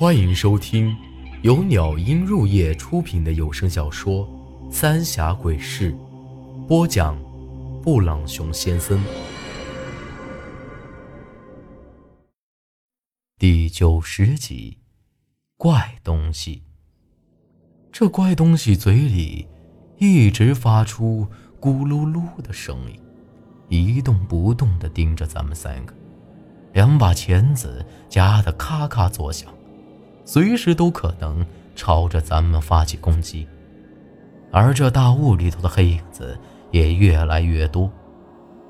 欢迎收听由鸟音入夜出品的有声小说《三峡鬼事》，播讲：布朗熊先生。第九十集，怪东西。这怪东西嘴里一直发出咕噜噜的声音，一动不动地盯着咱们三个，两把钳子夹得咔咔作响。随时都可能朝着咱们发起攻击，而这大雾里头的黑影子也越来越多，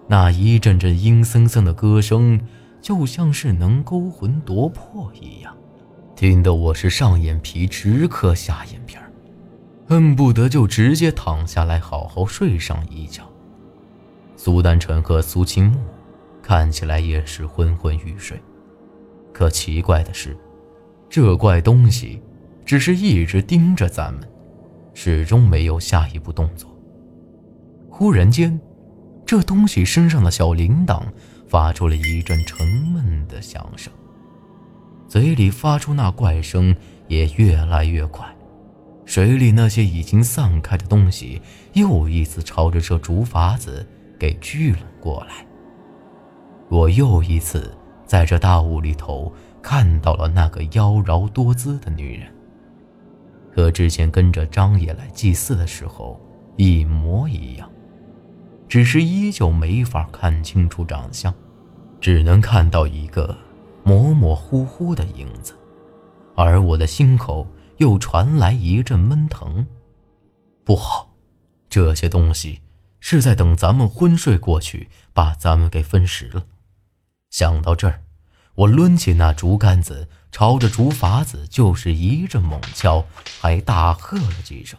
那一阵阵阴森森的歌声，就像是能勾魂夺魄一样，听得我是上眼皮直磕下眼皮儿，恨不得就直接躺下来好好睡上一觉。苏丹晨和苏清木看起来也是昏昏欲睡，可奇怪的是。这怪东西只是一直盯着咱们，始终没有下一步动作。忽然间，这东西身上的小铃铛发出了一阵沉闷的响声，嘴里发出那怪声也越来越快。水里那些已经散开的东西又一次朝着这竹筏子给聚了过来。我又一次在这大雾里头。看到了那个妖娆多姿的女人，和之前跟着张爷来祭祀的时候一模一样，只是依旧没法看清楚长相，只能看到一个模模糊糊的影子，而我的心口又传来一阵闷疼。不好，这些东西是在等咱们昏睡过去，把咱们给分食了。想到这儿。我抡起那竹竿子，朝着竹筏子就是一阵猛敲，还大喝了几声。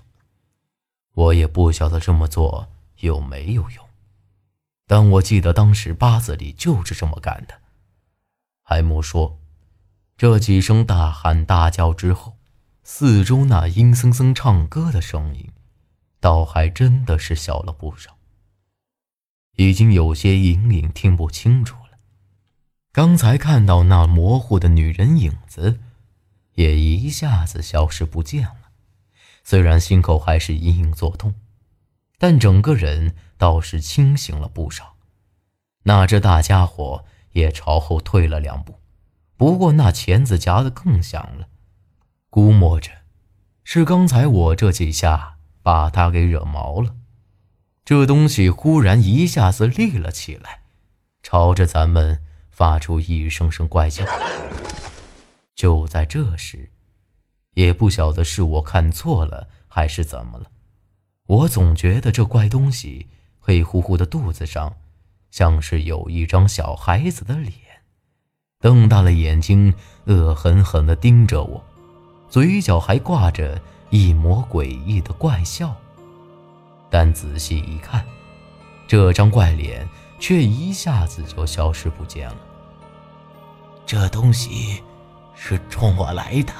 我也不晓得这么做有没有用，但我记得当时八字里就是这么干的。海姆说，这几声大喊大叫之后，四周那阴森森唱歌的声音，倒还真的是小了不少，已经有些隐隐听不清楚了。刚才看到那模糊的女人影子，也一下子消失不见了。虽然心口还是隐隐作痛，但整个人倒是清醒了不少。那只大家伙也朝后退了两步，不过那钳子夹得更响了。估摸着，是刚才我这几下把他给惹毛了。这东西忽然一下子立了起来，朝着咱们。发出一声声怪叫。就在这时，也不晓得是我看错了还是怎么了，我总觉得这怪东西黑乎乎的肚子上，像是有一张小孩子的脸，瞪大了眼睛，恶狠狠地盯着我，嘴角还挂着一抹诡异的怪笑。但仔细一看，这张怪脸却一下子就消失不见了。这东西是冲我来的，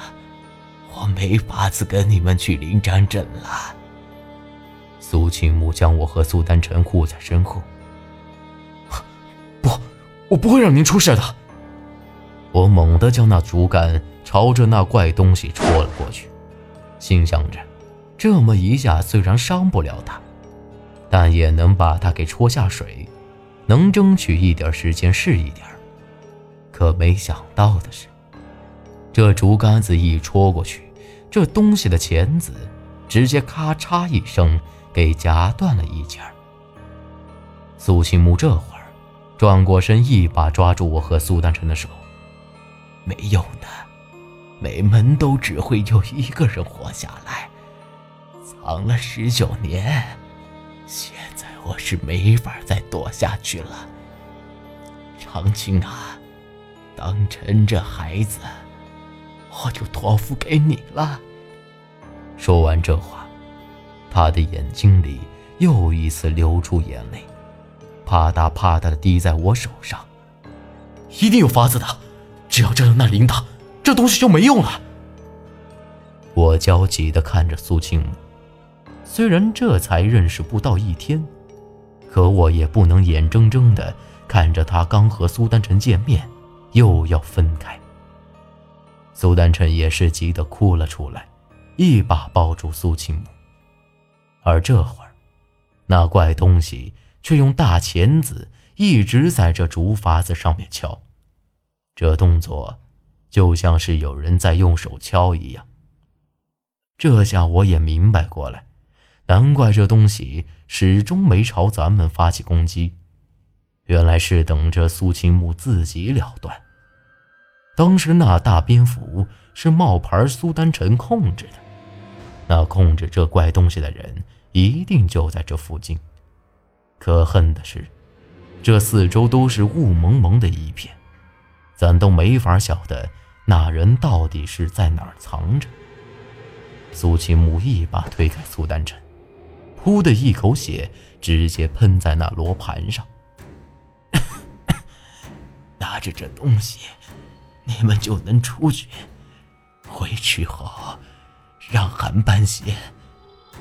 我没法子跟你们去临毡镇了。苏清木将我和苏丹晨护在身后。不，我不会让您出事的。我猛地将那竹竿朝着那怪东西戳了过去，心想着，这么一下虽然伤不了他，但也能把他给戳下水，能争取一点时间是一点。可没想到的是，这竹竿子一戳过去，这东西的钳子直接咔嚓一声给夹断了一截。苏青木这会儿转过身，一把抓住我和苏丹晨的手：“没用的，每门都只会有一个人活下来。藏了十九年，现在我是没法再躲下去了。长青啊！”当真这孩子，我就托付给你了。说完这话，他的眼睛里又一次流出眼泪，啪嗒啪嗒的滴在我手上。一定有法子的，只要摘了那铃铛，这东西就没用了。我焦急的看着苏青，虽然这才认识不到一天，可我也不能眼睁睁的看着他刚和苏丹臣见面。又要分开，苏丹臣也是急得哭了出来，一把抱住苏清木。而这会儿，那怪东西却用大钳子一直在这竹筏子上面敲，这动作就像是有人在用手敲一样。这下我也明白过来，难怪这东西始终没朝咱们发起攻击，原来是等着苏清木自己了断。当时那大蝙蝠是冒牌苏丹臣控制的，那控制这怪东西的人一定就在这附近。可恨的是，这四周都是雾蒙蒙的一片，咱都没法晓得那人到底是在哪儿藏着。苏清木一把推开苏丹臣，噗的一口血直接喷在那罗盘上，拿着这东西。你们就能出去。回去后，让韩半仙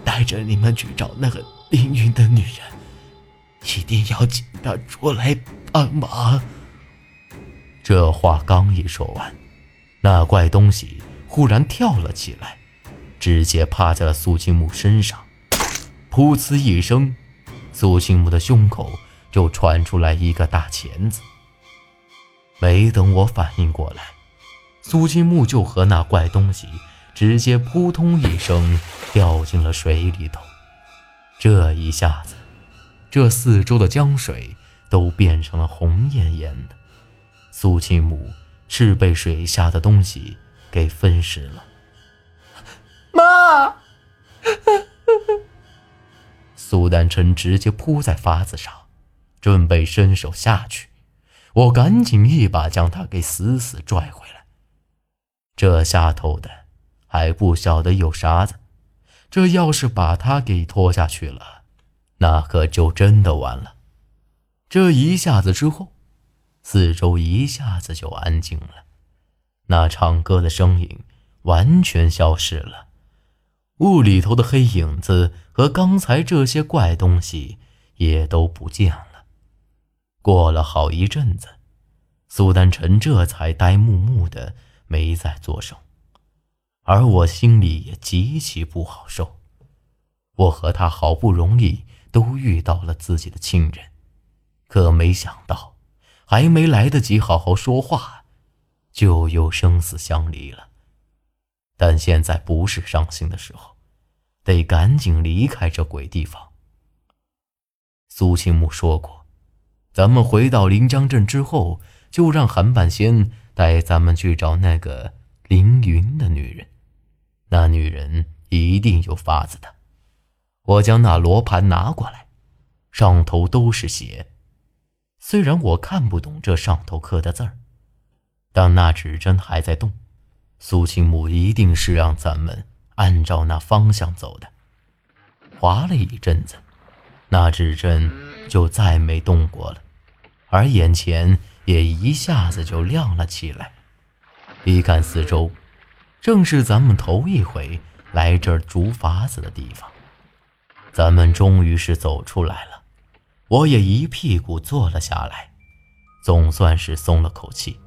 带着你们去找那个凌云的女人，一定要请她出来帮忙。这话刚一说完，那怪东西忽然跳了起来，直接趴在了苏清木身上。噗呲一声，苏清木的胸口就传出来一个大钳子。没等我反应过来，苏金木就和那怪东西直接扑通一声掉进了水里头。这一下子，这四周的江水都变成了红艳艳的。苏清木是被水下的东西给分食了。妈！苏丹臣直接扑在筏子上，准备伸手下去。我赶紧一把将他给死死拽回来。这下头的还不晓得有啥子，这要是把他给拖下去了，那可就真的完了。这一下子之后，四周一下子就安静了，那唱歌的声音完全消失了，雾里头的黑影子和刚才这些怪东西也都不见了。过了好一阵子，苏丹臣这才呆木木的没再作声，而我心里也极其不好受。我和他好不容易都遇到了自己的亲人，可没想到，还没来得及好好说话，就又生死相离了。但现在不是伤心的时候，得赶紧离开这鬼地方。苏青木说过。咱们回到临江镇之后，就让韩半仙带咱们去找那个凌云的女人。那女人一定有法子的。我将那罗盘拿过来，上头都是血。虽然我看不懂这上头刻的字儿，但那指针还在动。苏清木一定是让咱们按照那方向走的。划了一阵子，那指针。就再没动过了，而眼前也一下子就亮了起来。一看四周，正是咱们头一回来这儿竹筏子的地方。咱们终于是走出来了，我也一屁股坐了下来，总算是松了口气。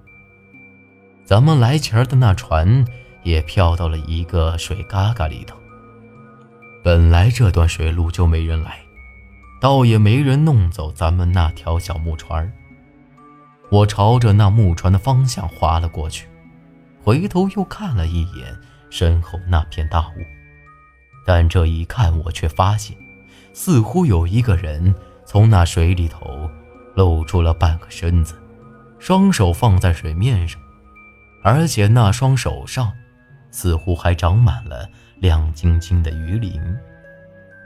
咱们来前的那船也漂到了一个水嘎嘎里头。本来这段水路就没人来。倒也没人弄走咱们那条小木船我朝着那木船的方向划了过去，回头又看了一眼身后那片大雾，但这一看，我却发现，似乎有一个人从那水里头露出了半个身子，双手放在水面上，而且那双手上似乎还长满了亮晶晶的鱼鳞。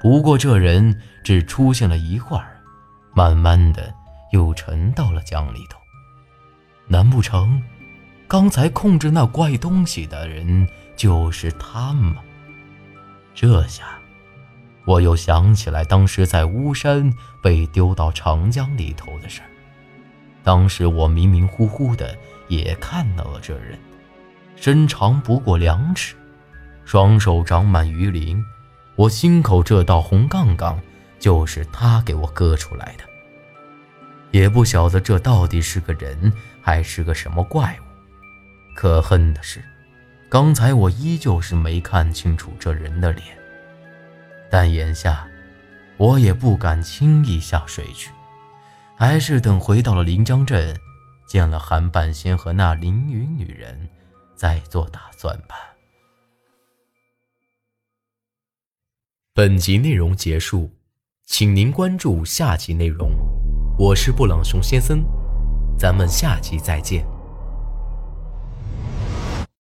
不过这人只出现了一会儿，慢慢的又沉到了江里头。难不成，刚才控制那怪东西的人就是他吗？这下，我又想起来当时在巫山被丢到长江里头的事儿。当时我迷迷糊糊的也看到了这人，身长不过两尺，双手长满鱼鳞。我心口这道红杠杠，就是他给我割出来的。也不晓得这到底是个人还是个什么怪物。可恨的是，刚才我依旧是没看清楚这人的脸，但眼下我也不敢轻易下水去，还是等回到了临江镇，见了韩半仙和那凌云女人，再做打算吧。本集内容结束，请您关注下集内容。我是布朗熊先生，咱们下集再见。